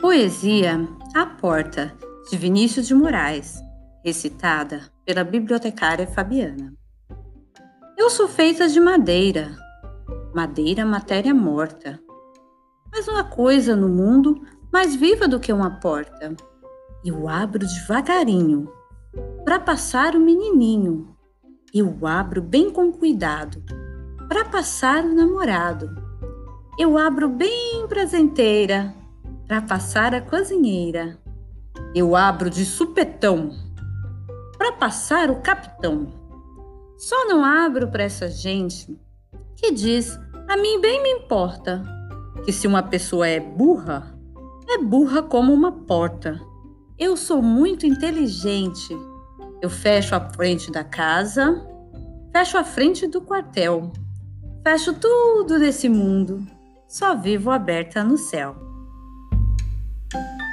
Poesia A Porta, de Vinícius de Moraes, recitada pela bibliotecária Fabiana. Eu sou feita de madeira, madeira matéria morta. Mas uma coisa no mundo mais viva do que uma porta. Eu abro devagarinho, para passar o menininho. Eu abro bem com cuidado, para passar o namorado. Eu abro bem prazenteira, para passar a cozinheira. Eu abro de supetão para passar o capitão. Só não abro para essa gente que diz: a mim bem me importa que se uma pessoa é burra, é burra como uma porta. Eu sou muito inteligente. Eu fecho a frente da casa, fecho a frente do quartel, fecho tudo desse mundo. Só vivo aberta no céu. Thank you